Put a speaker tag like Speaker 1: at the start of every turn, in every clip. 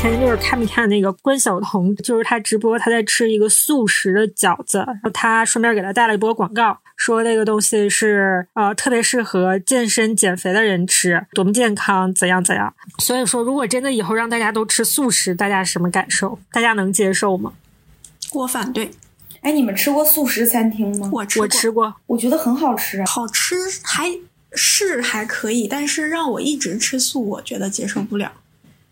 Speaker 1: 前一阵看没看那个关晓彤？就是她直播，她在吃一个素食的饺子，然后她顺便给她带了一波广告。说那个东西是呃特别适合健身减肥的人吃，多么健康，怎样怎样。所以说，如果真的以后让大家都吃素食，大家什么感受？大家能接受吗？
Speaker 2: 我反对。
Speaker 3: 哎，你们吃过素食餐厅吗？
Speaker 2: 我吃，
Speaker 1: 我吃过，
Speaker 3: 我觉得很好吃。
Speaker 2: 好吃还是还可以，但是让我一直吃素，我觉得接受不了。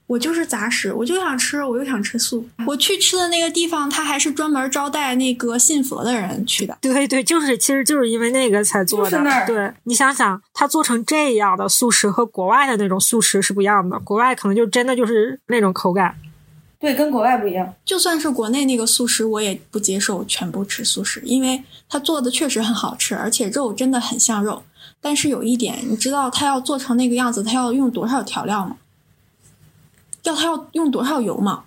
Speaker 2: 我就是杂食，我就想吃，我又想吃素。我去吃的那个地方，他还是专门招待那个信佛的人去的。
Speaker 1: 对对，就是其实就是因为那个才做
Speaker 3: 的。
Speaker 1: 对，你想想，他做成这样的素食和国外的那种素食是不一样的。国外可能就真的就是那种口感。
Speaker 3: 对，跟国外不一样。
Speaker 2: 就算是国内那个素食，我也不接受全部吃素食，因为他做的确实很好吃，而且肉真的很像肉。但是有一点，你知道他要做成那个样子，他要用多少调料吗？要他要用多少油嘛？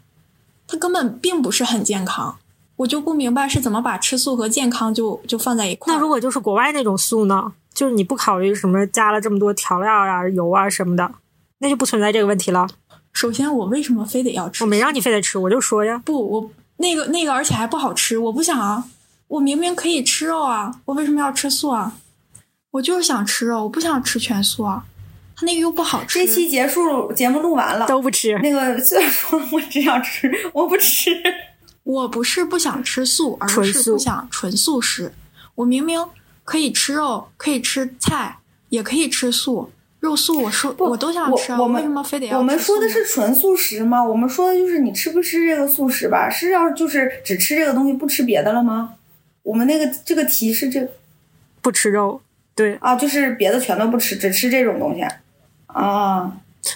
Speaker 2: 他根本并不是很健康，我就不明白是怎么把吃素和健康就就放在一块。
Speaker 1: 那如果就是国外那种素呢？就是你不考虑什么加了这么多调料啊、油啊什么的，那就不存在这个问题了。
Speaker 2: 首先，我为什么非得要吃？
Speaker 1: 我没让你非得吃，我就说呀。
Speaker 2: 不，我那个那个，而且还不好吃，我不想啊。我明明可以吃肉啊，我为什么要吃素啊？我就是想吃肉，我不想吃全素啊。他那个又不好吃。
Speaker 3: 这期结束，节目录完了，
Speaker 1: 都不吃。
Speaker 3: 那个 虽然说我只想吃，我不吃。
Speaker 2: 我不是不想吃素，而是不想纯素食。我明明可以吃肉，可以吃菜，也可以吃素。肉素，我说我都想吃。
Speaker 3: 我
Speaker 2: 为什么非得要？
Speaker 3: 我们说的是纯素食吗？我们说的就是你吃不吃这个素食吧？是要就是只吃这个东西，不吃别的了吗？我们那个这个题是这，
Speaker 1: 不吃肉，对
Speaker 3: 啊，就是别的全都不吃，只吃这种东西。啊，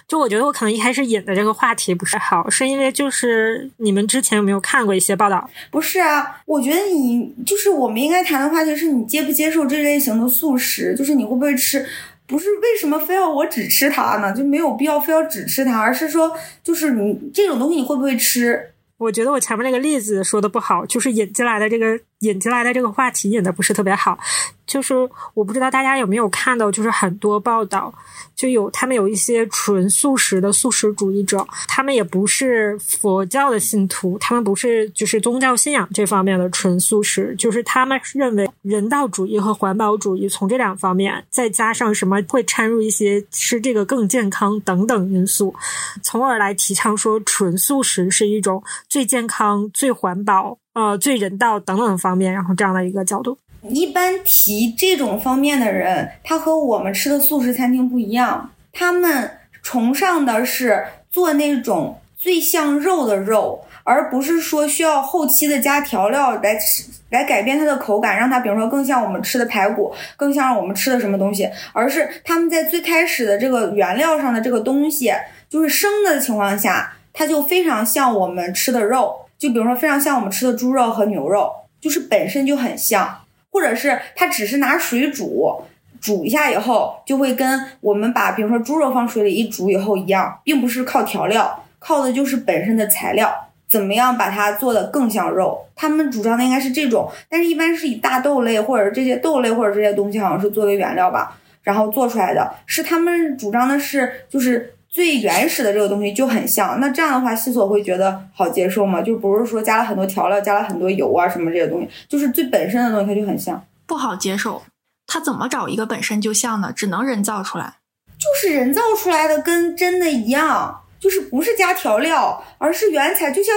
Speaker 1: 就我觉得我可能一开始引的这个话题不是好，是因为就是你们之前有没有看过一些报道？
Speaker 3: 不是啊，我觉得你就是我们应该谈的话题是你接不接受这类型的素食，就是你会不会吃？不是为什么非要我只吃它呢？就没有必要非要只吃它，而是说就是你这种东西你会不会吃？
Speaker 1: 我觉得我前面那个例子说的不好，就是引进来的这个引进来的这个话题引的不是特别好。就是我不知道大家有没有看到，就是很多报道，就有他们有一些纯素食的素食主义者，他们也不是佛教的信徒，他们不是就是宗教信仰这方面的纯素食，就是他们认为人道主义和环保主义从这两方面，再加上什么会掺入一些吃这个更健康等等因素，从而来提倡说纯素食是一种最健康、最环保、呃最人道等等方面，然后这样的一个角度。
Speaker 3: 一般提这种方面的人，他和我们吃的素食餐厅不一样。他们崇尚的是做那种最像肉的肉，而不是说需要后期的加调料来吃来改变它的口感，让它比如说更像我们吃的排骨，更像我们吃的什么东西。而是他们在最开始的这个原料上的这个东西，就是生的情况下，它就非常像我们吃的肉。就比如说非常像我们吃的猪肉和牛肉，就是本身就很像。或者是它只是拿水煮，煮一下以后就会跟我们把比如说猪肉放水里一煮以后一样，并不是靠调料，靠的就是本身的材料，怎么样把它做的更像肉？他们主张的应该是这种，但是一般是以大豆类或者这些豆类或者这些东西好像是作为原料吧，然后做出来的是他们主张的是就是。最原始的这个东西就很像，那这样的话，西索会觉得好接受吗？就不是说加了很多调料，加了很多油啊什么这些东西，就是最本身的东西，它就很像，
Speaker 2: 不好接受。他怎么找一个本身就像呢？只能人造出来，
Speaker 3: 就是人造出来的，跟真的一样，就是不是加调料，而是原材，就像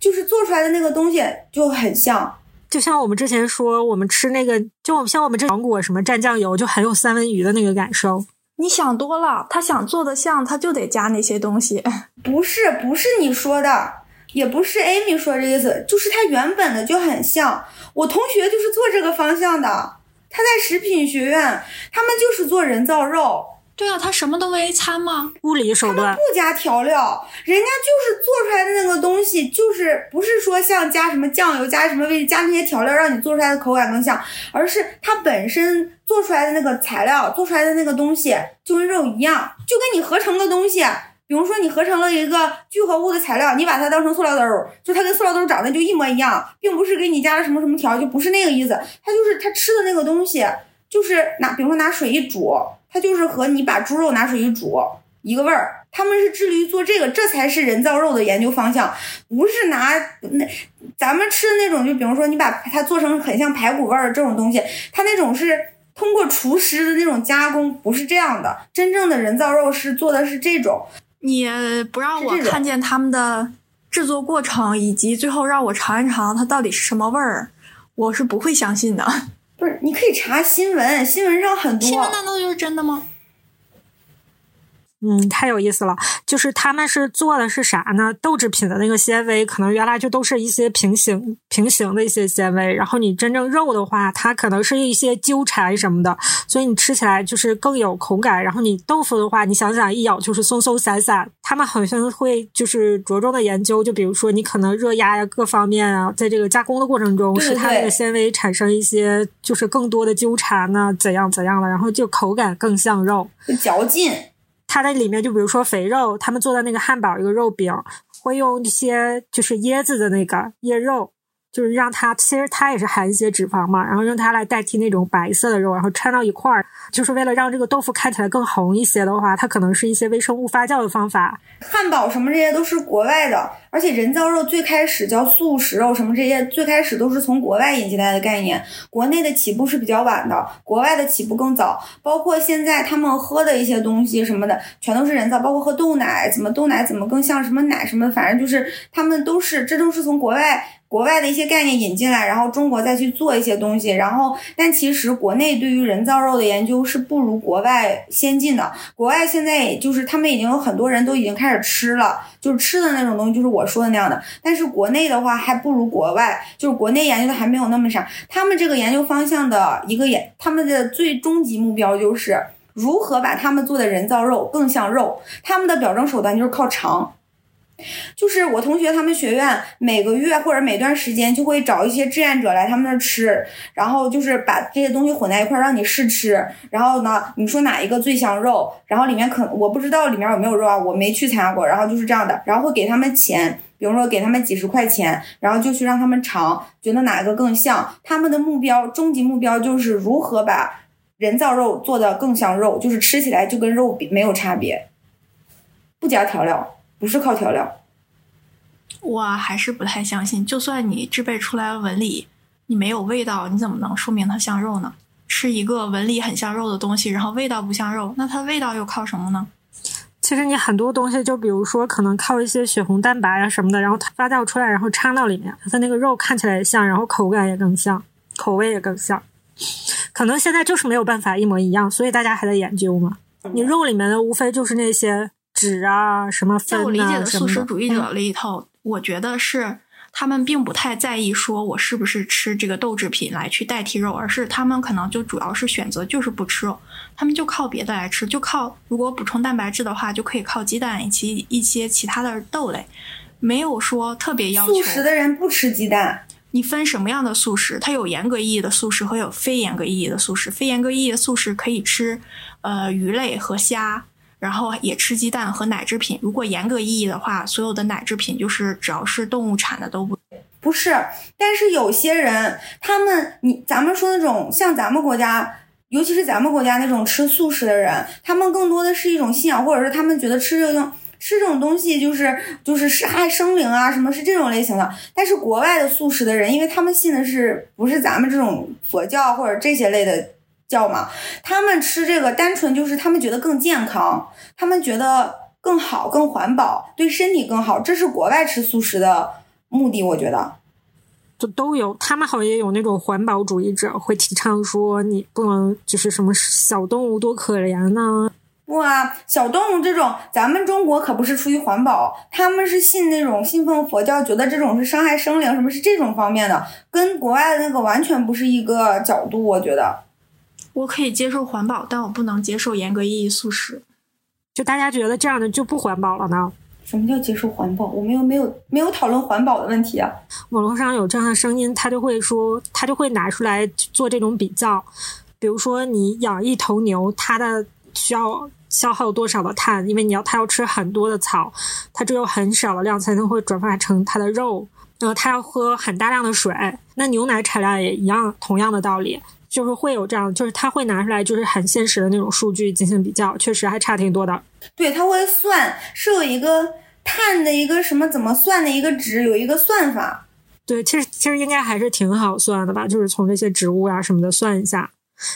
Speaker 3: 就是做出来的那个东西就很像，
Speaker 1: 就像我们之前说，我们吃那个，就像我们这芒果什么蘸酱油，就很有三文鱼的那个感受。
Speaker 2: 你想多了，他想做的像，他就得加那些东西。
Speaker 3: 不是，不是你说的，也不是 Amy 说这意思，就是他原本的就很像。我同学就是做这个方向的，他在食品学院，他们就是做人造肉。
Speaker 2: 对啊，他什么都没掺吗？
Speaker 1: 物理手段
Speaker 3: 不加调料，人家就是做出来的那个东西，就是不是说像加什么酱油、加什么味加那些调料让你做出来的口感更像，而是它本身做出来的那个材料做出来的那个东西就跟肉一样，就跟你合成的东西。比如说，你合成了一个聚合物的材料，你把它当成塑料兜儿，就它跟塑料兜儿长得就一模一样，并不是给你加了什么什么调，就不是那个意思。它就是它吃的那个东西，就是拿，比如说拿水一煮，它就是和你把猪肉拿水一煮一个味儿。他们是致力于做这个，这才是人造肉的研究方向，不是拿那咱们吃的那种，就比如说你把它做成很像排骨味儿这种东西，它那种是通过厨师的那种加工，不是这样的。真正的人造肉是做的是这种。
Speaker 2: 你不让我看见他们的制作过程，以及最后让我尝一尝它到底是什么味儿，我是不会相信的。
Speaker 3: 不是，你可以查新闻，新闻上很多。
Speaker 2: 新闻难道就是真的吗？
Speaker 1: 嗯，太有意思了。就是他们是做的是啥呢？豆制品的那个纤维，可能原来就都是一些平行平行的一些纤维。然后你真正肉的话，它可能是一些纠缠什么的，所以你吃起来就是更有口感。然后你豆腐的话，你想想一咬就是松松散散。他们好像会就是着重的研究，就比如说你可能热压呀各方面啊，在这个加工的过程中，使它那个纤维产生一些就是更多的纠缠呢，怎样怎样的，然后就口感更像肉，
Speaker 3: 嚼劲。
Speaker 1: 它在里面，就比如说肥肉，他们做的那个汉堡，一个肉饼，会用一些就是椰子的那个椰肉。就是让它，其实它也是含一些脂肪嘛，然后用它来代替那种白色的肉，然后掺到一块儿，就是为了让这个豆腐看起来更红一些的话，它可能是一些微生物发酵的方法。
Speaker 3: 汉堡什么这些都是国外的，而且人造肉最开始叫素食肉什么这些，最开始都是从国外引进来的概念，国内的起步是比较晚的，国外的起步更早。包括现在他们喝的一些东西什么的，全都是人造，包括喝豆奶，怎么豆奶怎么更像什么奶什么，反正就是他们都是，这都是从国外。国外的一些概念引进来，然后中国再去做一些东西，然后但其实国内对于人造肉的研究是不如国外先进的。国外现在也就是他们已经有很多人都已经开始吃了，就是吃的那种东西，就是我说的那样的。但是国内的话还不如国外，就是国内研究的还没有那么啥。他们这个研究方向的一个研，他们的最终极目标就是如何把他们做的人造肉更像肉。他们的表征手段就是靠尝。就是我同学他们学院每个月或者每段时间就会找一些志愿者来他们那儿吃，然后就是把这些东西混在一块儿让你试吃，然后呢你说哪一个最像肉，然后里面可我不知道里面有没有肉啊，我没去参加过，然后就是这样的，然后会给他们钱，比如说给他们几十块钱，然后就去让他们尝，觉得哪个更像，他们的目标终极目标就是如何把人造肉做的更像肉，就是吃起来就跟肉比没有差别，不加调料。不是靠调料，
Speaker 2: 我还是不太相信。就算你制备出来了纹理，你没有味道，你怎么能说明它像肉呢？吃一个纹理很像肉的东西，然后味道不像肉，那它味道又靠什么呢？
Speaker 1: 其实你很多东西，就比如说可能靠一些血红蛋白啊什么的，然后它发酵出来，然后掺到里面，它那个肉看起来也像，然后口感也更像，口味也更像。可能现在就是没有办法一模一样，所以大家还在研究嘛。你肉里面的无非就是那些。纸啊，什么分
Speaker 2: 在我理解的素食主义者里头，我觉得是他们并不太在意说我是不是吃这个豆制品来去代替肉，而是他们可能就主要是选择就是不吃肉，他们就靠别的来吃，就靠如果补充蛋白质的话，就可以靠鸡蛋以及一些其他的豆类，没有说特别要求。
Speaker 3: 素食的人不吃鸡蛋，
Speaker 2: 你分什么样的素食？它有严格意义的素食和有非严格意义的素食。非严格意义的素食可以吃呃鱼类和虾。然后也吃鸡蛋和奶制品。如果严格意义的话，所有的奶制品就是只要是动物产的都不
Speaker 3: 不是。但是有些人，他们你咱们说那种像咱们国家，尤其是咱们国家那种吃素食的人，他们更多的是一种信仰，或者是他们觉得吃这种吃这种东西就是就是杀害生灵啊，什么是这种类型的。但是国外的素食的人，因为他们信的是不是咱们这种佛教或者这些类的。叫嘛？他们吃这个单纯就是他们觉得更健康，他们觉得更好、更环保，对身体更好。这是国外吃素食的目的，我觉得。
Speaker 1: 就都有，他们好像也有那种环保主义者会提倡说，你不能就是什么小动物多可怜呢？
Speaker 3: 不啊，小动物这种，咱们中国可不是出于环保，他们是信那种信奉佛教，觉得这种是伤害生灵，什么是这种方面的，跟国外的那个完全不是一个角度，我觉得。
Speaker 2: 我可以接受环保，但我不能接受严格意义素食。
Speaker 1: 就大家觉得这样的就不环保了呢？
Speaker 3: 什么叫接受环保？我们又没有没有讨论环保的问题啊。
Speaker 1: 网络上有这样的声音，他就会说，他就会拿出来做这种比较。比如说，你养一头牛，它的需要消耗多少的碳？因为你要它要吃很多的草，它只有很少的量才能会转化成它的肉。然后它要喝很大量的水，那牛奶产量也一样，同样的道理。就是会有这样，就是他会拿出来，就是很现实的那种数据进行比较，确实还差挺多的。
Speaker 3: 对，他会算，是有一个碳的一个什么怎么算的一个值，有一个算法。
Speaker 1: 对，其实其实应该还是挺好算的吧，就是从这些植物啊什么的算一下，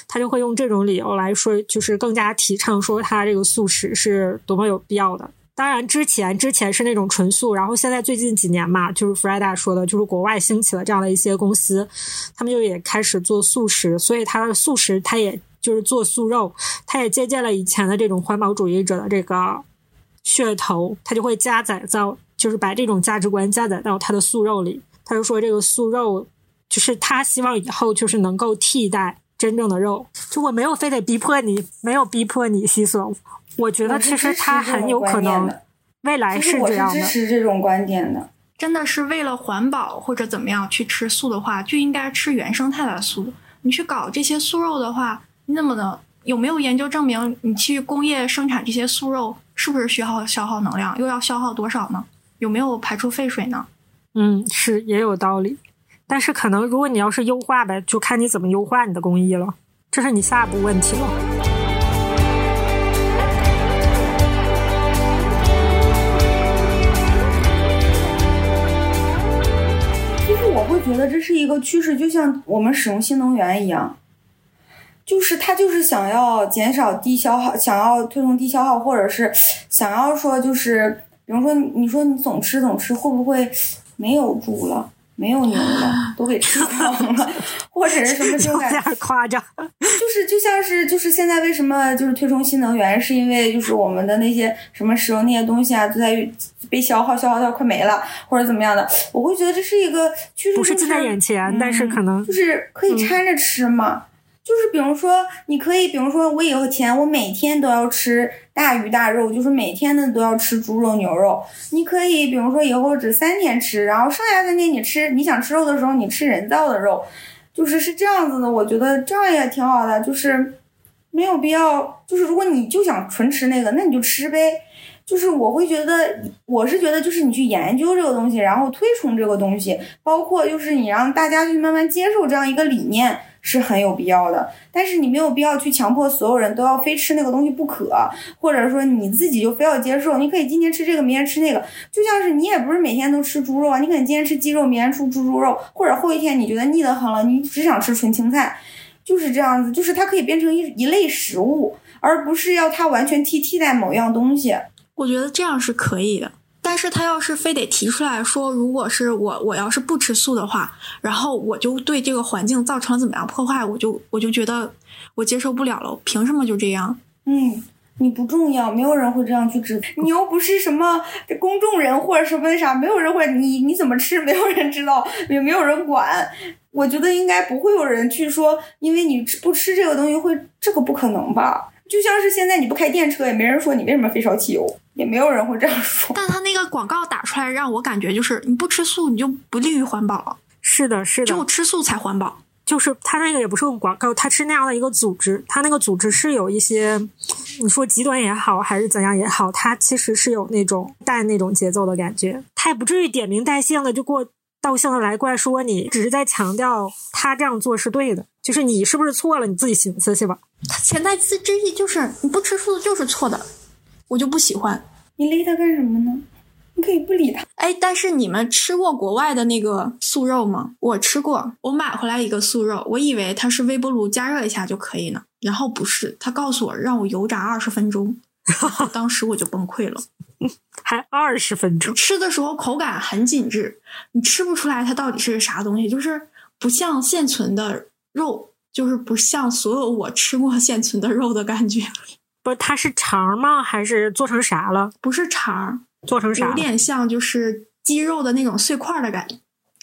Speaker 1: 他就会用这种理由来说，就是更加提倡说他这个素食是多么有必要的。当然，之前之前是那种纯素，然后现在最近几年嘛，就是 Freda 说的，就是国外兴起了这样的一些公司，他们就也开始做素食，所以它的素食，它也就是做素肉，它也借鉴了以前的这种环保主义者的这个噱头，它就会加载到，就是把这种价值观加载到它的素肉里。他就说，这个素肉就是他希望以后就是能够替代真正的肉，就我没有非得逼迫你，没有逼迫你西索。我觉得其实他很有可能未来是这样的。
Speaker 3: 支持这种观点的，
Speaker 2: 真的是为了环保或者怎么样去吃素的话，就应该吃原生态的素。你去搞这些素肉的话，你怎么能有没有研究证明你去工业生产这些素肉是不是需要消耗能量？又要消耗多少呢？有没有排出废水呢？
Speaker 1: 嗯，是也有道理。但是可能如果你要是优化呗，就看你怎么优化你的工艺了，这是你下一步问题了。
Speaker 3: 觉得这是一个趋势，就像我们使用新能源一样，就是他就是想要减少低消耗，想要推动低消耗，或者是想要说就是，比如说你说你总吃总吃，会不会没有猪了？没有牛了，都给吃光了，或者是什么就
Speaker 1: 有点夸张。
Speaker 3: 就是就像是就是现在为什么就是推崇新能源，是因为就是我们的那些什么使用那些东西啊，都在被消耗，消耗到快没了，或者怎么样的。我会觉得这是一个趋势，
Speaker 1: 不是近在眼前，但是可能
Speaker 3: 就是可以掺着吃嘛。就是比如说，你可以，比如说，我以前我每天都要吃大鱼大肉，就是每天的都要吃猪肉牛肉。你可以，比如说以后只三天吃，然后剩下三天你吃，你想吃肉的时候你吃人造的肉，就是是这样子的。我觉得这样也挺好的，就是没有必要，就是如果你就想纯吃那个，那你就吃呗。就是我会觉得，我是觉得，就是你去研究这个东西，然后推崇这个东西，包括就是你让大家去慢慢接受这样一个理念。是很有必要的，但是你没有必要去强迫所有人都要非吃那个东西不可，或者说你自己就非要接受。你可以今天吃这个，明天吃那个，就像是你也不是每天都吃猪肉啊，你可能今天吃鸡肉，明天吃猪猪肉，或者后一天你觉得腻得很了，你只想吃纯青菜，就是这样子，就是它可以变成一一类食物，而不是要它完全替替代某样东西。
Speaker 2: 我觉得这样是可以的。但是他要是非得提出来说，如果是我，我要是不吃素的话，然后我就对这个环境造成怎么样破坏，我就我就觉得我接受不了了。凭什么就这样？
Speaker 3: 嗯，你不重要，没有人会这样去指，你又不是什么公众人或者什么啥，没有人会你你怎么吃，没有人知道，也没有人管。我觉得应该不会有人去说，因为你吃不吃这个东西会，这个不可能吧？就像是现在你不开电车，也没人说你为什么非烧汽油。也没有人会这样说，
Speaker 2: 但他那个广告打出来，让我感觉就是你不吃素，你就不利于环保。
Speaker 1: 是的，是的，
Speaker 2: 只有吃素才环保。
Speaker 1: 就是他那个也不是个广告，他是那样的一个组织，他那个组织是有一些，你说极端也好，还是怎样也好，他其实是有那种带那种节奏的感觉，他也不至于点名带姓的就过道姓的来过来说你，只是在强调他这样做是对的，就是你是不是错了，你自己寻思去吧。
Speaker 2: 他潜在之意就是你不吃素就是错的。我就不喜欢
Speaker 3: 你勒他干什么呢？你可以不理他。
Speaker 2: 哎，但是你们吃过国外的那个素肉吗？我吃过，我买回来一个素肉，我以为它是微波炉加热一下就可以呢，然后不是，他告诉我让我油炸二十分钟，当时我就崩溃了。
Speaker 1: 还二十分钟？
Speaker 2: 吃的时候口感很紧致，你吃不出来它到底是啥东西，就是不像现存的肉，就是不像所有我吃过现存的肉的感觉。
Speaker 1: 不是，它是肠吗？还是做成啥了？
Speaker 2: 不是肠，
Speaker 1: 做成啥？
Speaker 2: 有点像就是鸡肉的那种碎块的感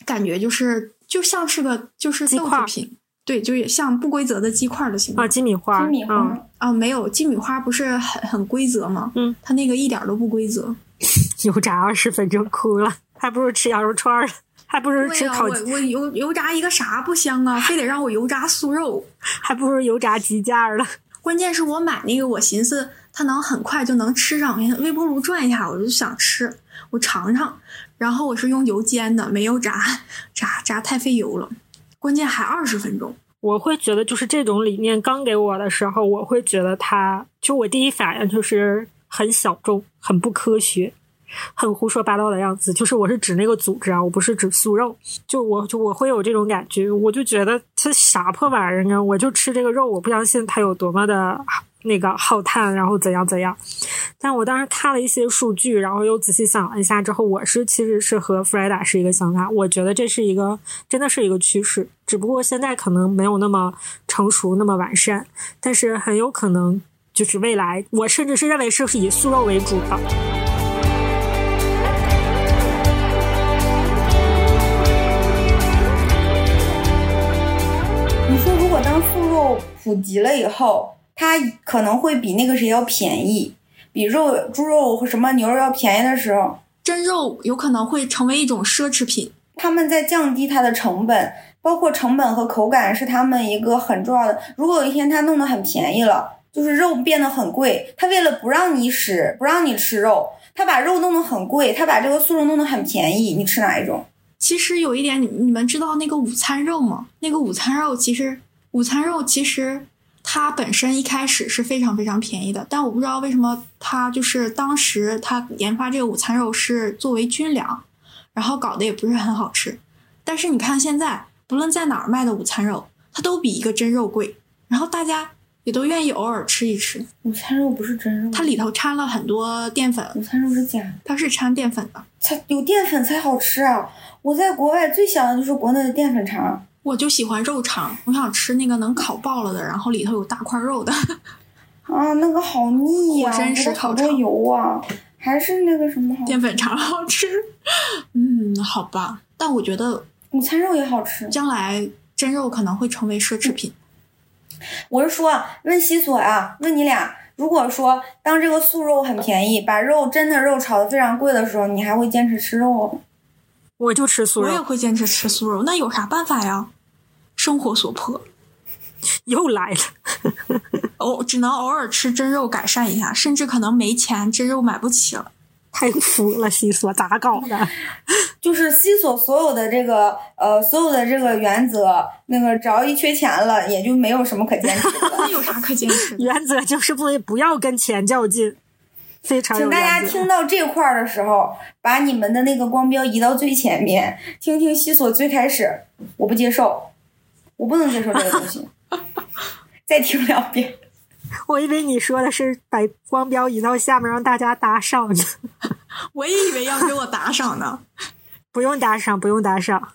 Speaker 2: 感觉，就是就像是个就是豆制品。对，就也像不规则的鸡块的形状
Speaker 1: 啊，鸡米花，
Speaker 3: 鸡米花、
Speaker 1: 嗯
Speaker 2: 啊，没有鸡米花不是很很规则吗？
Speaker 1: 嗯，
Speaker 2: 它那个一点都不规则。
Speaker 1: 油炸二十分钟哭了，还不如吃羊肉串儿，还不如、吃烤，
Speaker 2: 我我油油炸一个啥不香啊？非得让我油炸酥肉。
Speaker 1: 还不如油炸鸡架儿了。
Speaker 2: 关键是我买那个，我寻思它能很快就能吃上，微波炉转一下我就想吃，我尝尝。然后我是用油煎的，没有炸，炸炸太费油了，关键还二十分钟。
Speaker 1: 我会觉得，就是这种理念刚给我的时候，我会觉得它，就我第一反应就是很小众、很不科学、很胡说八道的样子。就是我是指那个组织啊，我不是指素肉。就我就我会有这种感觉，我就觉得这啥破玩意儿啊！我就吃这个肉，我不相信它有多么的那个耗碳，然后怎样怎样。但我当时看了一些数据，然后又仔细想了一下之后，我是其实是和弗莱达是一个想法。我觉得这是一个真的是一个趋势，只不过现在可能没有那么成熟、那么完善，但是很有可能就是未来，我甚至是认为是以素肉为主的。
Speaker 3: 肉普及了以后，它可能会比那个谁要便宜，比肉、猪肉和什么牛肉要便宜的时候，
Speaker 2: 真肉有可能会成为一种奢侈品。
Speaker 3: 他们在降低它的成本，包括成本和口感是他们一个很重要的。如果有一天它弄得很便宜了，就是肉变得很贵，他为了不让你使，不让你吃肉，他把肉弄得很贵，他把这个素肉弄得很便宜，你吃哪一种？
Speaker 2: 其实有一点，你你们知道那个午餐肉吗？那个午餐肉其实，午餐肉其实它本身一开始是非常非常便宜的，但我不知道为什么它就是当时它研发这个午餐肉是作为军粮，然后搞得也不是很好吃。但是你看现在，不论在哪儿卖的午餐肉，它都比一个真肉贵，然后大家也都愿意偶尔吃一吃。
Speaker 3: 午餐肉不是真肉，
Speaker 2: 它里头掺了很多淀粉，
Speaker 3: 午餐肉是假的，
Speaker 2: 它是掺淀粉的。
Speaker 3: 它有淀粉才好吃啊！我在国外最想的就是国内的淀粉肠。
Speaker 2: 我就喜欢肉肠，我想吃那个能烤爆了的，然后里头有大块肉的。
Speaker 3: 啊，那个好腻呀、
Speaker 2: 火山石
Speaker 3: 我觉得好多
Speaker 2: 烤肠
Speaker 3: 油啊，还是那个什么好。
Speaker 2: 淀粉肠好吃。嗯，好吧，但我觉得
Speaker 3: 午餐肉也好吃。
Speaker 2: 将来真肉可能会成为奢侈品。
Speaker 3: 我是说，问西索啊，问你俩，如果说当这个素肉很便宜，把肉真的肉炒的非常贵的时候，你还会坚持吃肉吗？
Speaker 1: 我就吃素
Speaker 2: 我也，会坚持吃素肉，那有啥办法呀？生活所迫，
Speaker 1: 又来了。
Speaker 2: 偶只能偶尔吃真肉改善一下，甚至可能没钱，真肉买不起了。
Speaker 1: 太服了，西索咋搞的？
Speaker 3: 就是西索所有的这个呃所有的这个原则，那个只要一缺钱了，也就没有什么可坚持的
Speaker 2: 那。有啥可坚持？
Speaker 1: 原则就是不不要跟钱较劲，非常有
Speaker 3: 请大家听到这块儿的时候，把你们的那个光标移到最前面，听听西索最开始，我不接受，我不能接受这个东西。再听两遍。
Speaker 1: 我以为你说的是把光标移到下面让大家打赏呢，
Speaker 2: 我也以为要给我打赏呢。
Speaker 1: 不用打赏，不用打赏，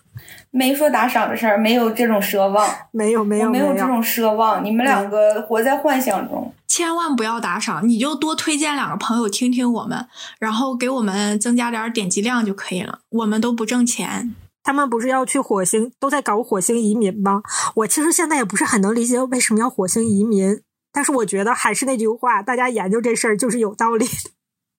Speaker 3: 没说打赏的事儿，没有这种奢望，
Speaker 1: 没有没有
Speaker 3: 没
Speaker 1: 有
Speaker 3: 这种奢望。你们两个活在幻想中。
Speaker 2: 千万不要打赏，你就多推荐两个朋友听听我们，然后给我们增加点点击量就可以了。我们都不挣钱，
Speaker 1: 他们不是要去火星，都在搞火星移民吗？我其实现在也不是很能理解为什么要火星移民，但是我觉得还是那句话，大家研究这事儿就是有道理的，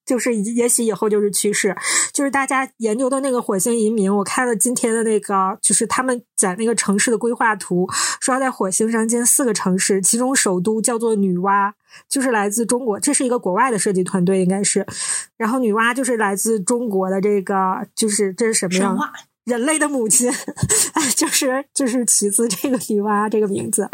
Speaker 1: 就是也许以后就是趋势，就是大家研究的那个火星移民，我看了今天的那个，就是他们在那个城市的规划图，说要在火星上建四个城市，其中首都叫做女娲。就是来自中国，这是一个国外的设计团队，应该是。然后女娲就是来自中国的这个，就是这是什么
Speaker 2: 呀？
Speaker 1: 人类的母亲，哎就是就是取自这个女娲这个名字。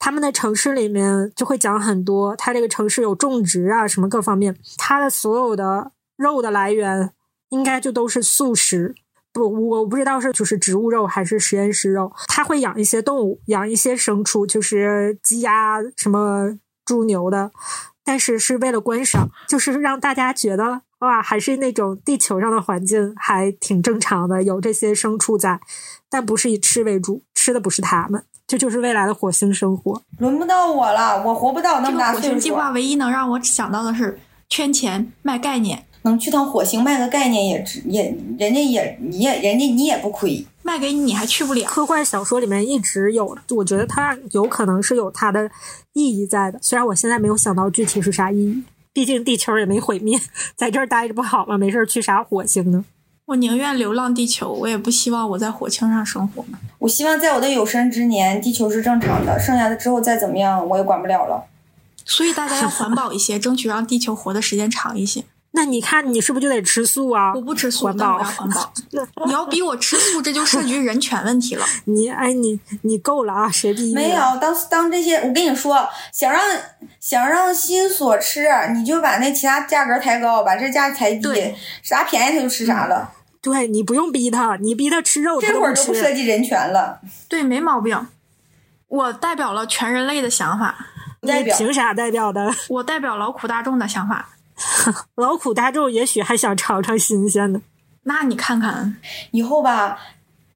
Speaker 1: 他们的城市里面就会讲很多，它这个城市有种植啊什么各方面，它的所有的肉的来源应该就都是素食。不，我不知道是就是植物肉还是实验室肉。它会养一些动物，养一些牲畜，就是鸡鸭什么猪牛的，但是是为了观赏，就是让大家觉得哇，还是那种地球上的环境还挺正常的，有这些牲畜在，但不是以吃为主，吃的不是它们，这就是未来的火星生活。
Speaker 3: 轮不到我了，我活不到那么大岁数
Speaker 2: 火星计。划唯一能让我想到的是圈钱卖概念。
Speaker 3: 能去趟火星卖个概念也值，也人家也你也人家你也不亏。
Speaker 2: 卖给你，你还去不了。
Speaker 1: 科幻小说里面一直有，我觉得它有可能是有它的意义在的，虽然我现在没有想到具体是啥意义。毕竟地球也没毁灭，在这儿待着不好吗？没事去啥火星呢？
Speaker 2: 我宁愿流浪地球，我也不希望我在火星上生活。
Speaker 3: 我希望在我的有生之年，地球是正常的，剩下的之后再怎么样，我也管不了了。
Speaker 2: 所以大家要环保一些，争取让地球活的时间长一些。
Speaker 1: 那你看，你是不是就得吃素啊？
Speaker 2: 我不吃素，
Speaker 1: 环保
Speaker 2: 我要环保。你要逼我吃素，这就涉及人权问题了。
Speaker 1: 你哎，你你够了啊！谁逼你？
Speaker 3: 没有，当当这些，我跟你说，想让想让心所吃，你就把那其他价格抬高，把这价抬低，啥便宜他就吃啥了。
Speaker 1: 对你不用逼他，你逼他吃肉，
Speaker 3: 这会儿都不涉及人权了。
Speaker 2: 对，没毛病。我代表了全人类的想法。
Speaker 1: 你凭啥代表的？
Speaker 2: 我代表劳苦大众的想法。
Speaker 1: 劳苦大众也许还想尝尝新鲜的，
Speaker 2: 那你看看，
Speaker 3: 以后吧，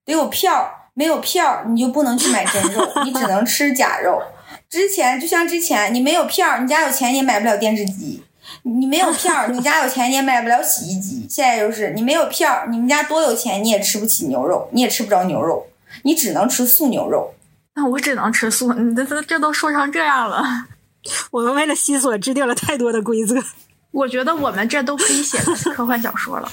Speaker 3: 得有票，没有票你就不能去买真肉，你只能吃假肉。之前就像之前，你没有票，你家有钱也买不了电视机；你没有票，你家有钱你也买不了洗衣机。现在就是你没有票，你们家多有钱你也吃不起牛肉，你也吃不着牛肉，你只能吃素牛肉。
Speaker 2: 那我只能吃素，你这这这都说成这样了，
Speaker 1: 我们为了西索制定了太多的规则。
Speaker 2: 我觉得我们这都可以写科幻小说了，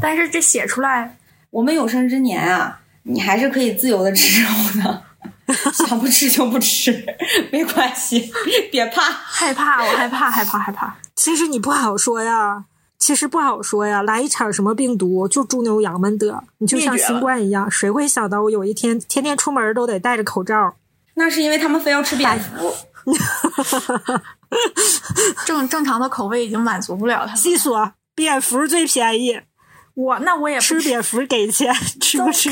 Speaker 2: 但是这写出来，
Speaker 3: 我们有生之年啊，你还是可以自由的吃肉的，想不吃就不吃，没关系，别怕，
Speaker 2: 害怕，我害怕，害怕，害怕。
Speaker 1: 其实你不好说呀，其实不好说呀，来一场什么病毒，就猪牛羊们得，你就像新冠一样，谁会想到我有一天天天出门都得戴着口罩？
Speaker 3: 那是因为他们非要吃蝙蝠。
Speaker 2: 正正常的口味已经满足不了他。
Speaker 1: 细说，蝙蝠最便宜。
Speaker 2: 我那我也
Speaker 1: 吃蝙蝠给钱，吃不吃？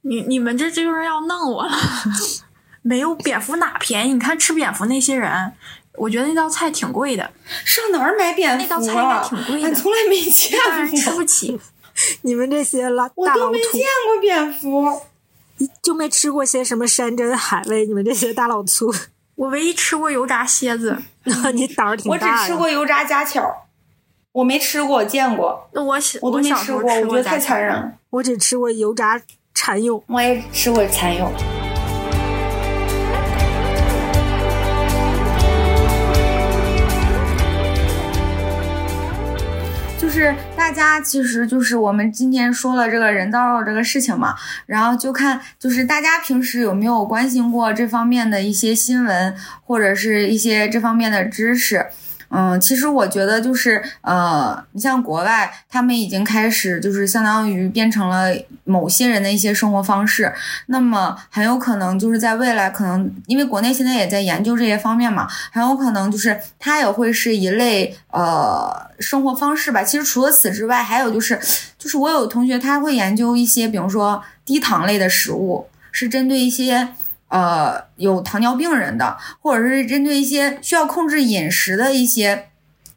Speaker 2: 你你们这就是要弄我了。没有蝙蝠哪便宜？你看吃蝙蝠那些人，我觉得那道菜挺贵的。
Speaker 3: 上哪儿买蝙蝠？
Speaker 2: 那道菜应该挺贵的。
Speaker 3: 从来没见过，
Speaker 2: 吃不起。
Speaker 1: 你们这些老
Speaker 3: 我都没见过蝙蝠，
Speaker 1: 就没吃过些什么山珍海味。你们这些大老粗。
Speaker 2: 我唯一吃过油炸蝎子，
Speaker 1: 你胆儿挺
Speaker 3: 大。我只吃过油炸家巧，我没吃过，见过。
Speaker 2: 那我
Speaker 3: 我都没吃过，我觉得太残忍了。
Speaker 1: 我只吃过油炸蚕蛹，
Speaker 3: 我也吃过蚕蛹。是大家其实就是我们今天说了这个人造肉这个事情嘛，然后就看就是大家平时有没有关心过这方面的一些新闻或者是一些这方面的知识。嗯，其实我觉得就是，呃，你像国外，他们已经开始就是相当于变成了某些人的一些生活方式，那么很有可能就是在未来，可能因为国内现在也在研究这些方面嘛，很有可能就是它也会是一类呃生活方式吧。其实除了此之外，还有就是，就是我有同学他会研究一些，比如说低糖类的食物，是针对一些。呃，有糖尿病人的，或者是针对一些需要控制饮食的一些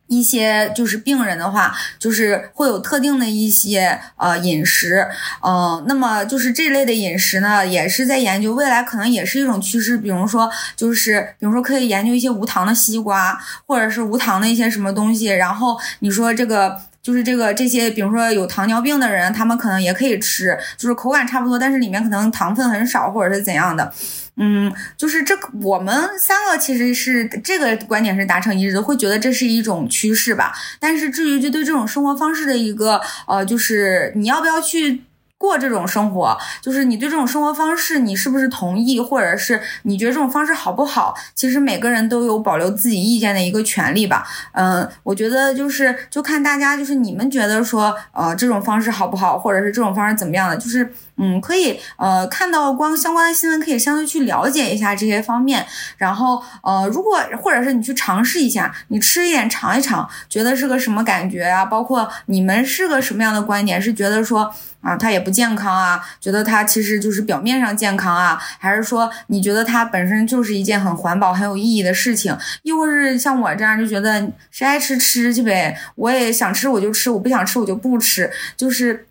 Speaker 3: 一些就是病人的话，就是会有特定的一些呃饮食，嗯，那么就是这类的饮食呢，也是在研究，未来可能也是一种趋势。比如说，就是比如说可以研究一些无糖的西瓜，或者是无糖的一些什么东西。然后你说这个就是这个这些，比如说有糖尿病的人，他们可能也可以吃，就是口感差不多，但是里面可能糖分很少，或者是怎样的。嗯，就是这，我们三个其实是这个观点是达成一致的，会觉得这是一种趋势吧。但是至于就对这种生活方式的一个呃，就是你要不要去。过这种生活，就是你对这种生活方式，你是不是同意，或者是你觉得这种方式好不好？其实每个人都有保留自己意见的一个权利吧。嗯，我觉得就是就看大家，就是你们觉得说，呃，这种方式好不好，或者是这种方式怎么样的，就是嗯，可以呃看到光相关的新闻，可以相对去了解一下这些方面。然后呃，如果或者是你去尝试一下，你吃一点尝一尝，觉得是个什么感觉啊？包括你们是个什么样的观点？是觉得说。啊，它也不健康啊，觉得它其实就是表面上健康啊，还是说你觉得它本身就是一件很环保、很有意义的事情？又或是像我这样就觉得谁爱吃吃去呗，我也想吃我就吃，我不想吃我就不吃，就是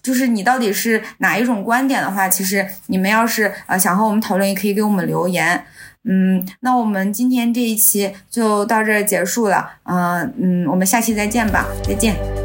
Speaker 3: 就是你到底是哪一种观点的话，其实你们要是呃想和我们讨论，也可以给我们留言。嗯，那我们今天这一期就到这儿结束了，嗯嗯，我们下期再见吧，再见。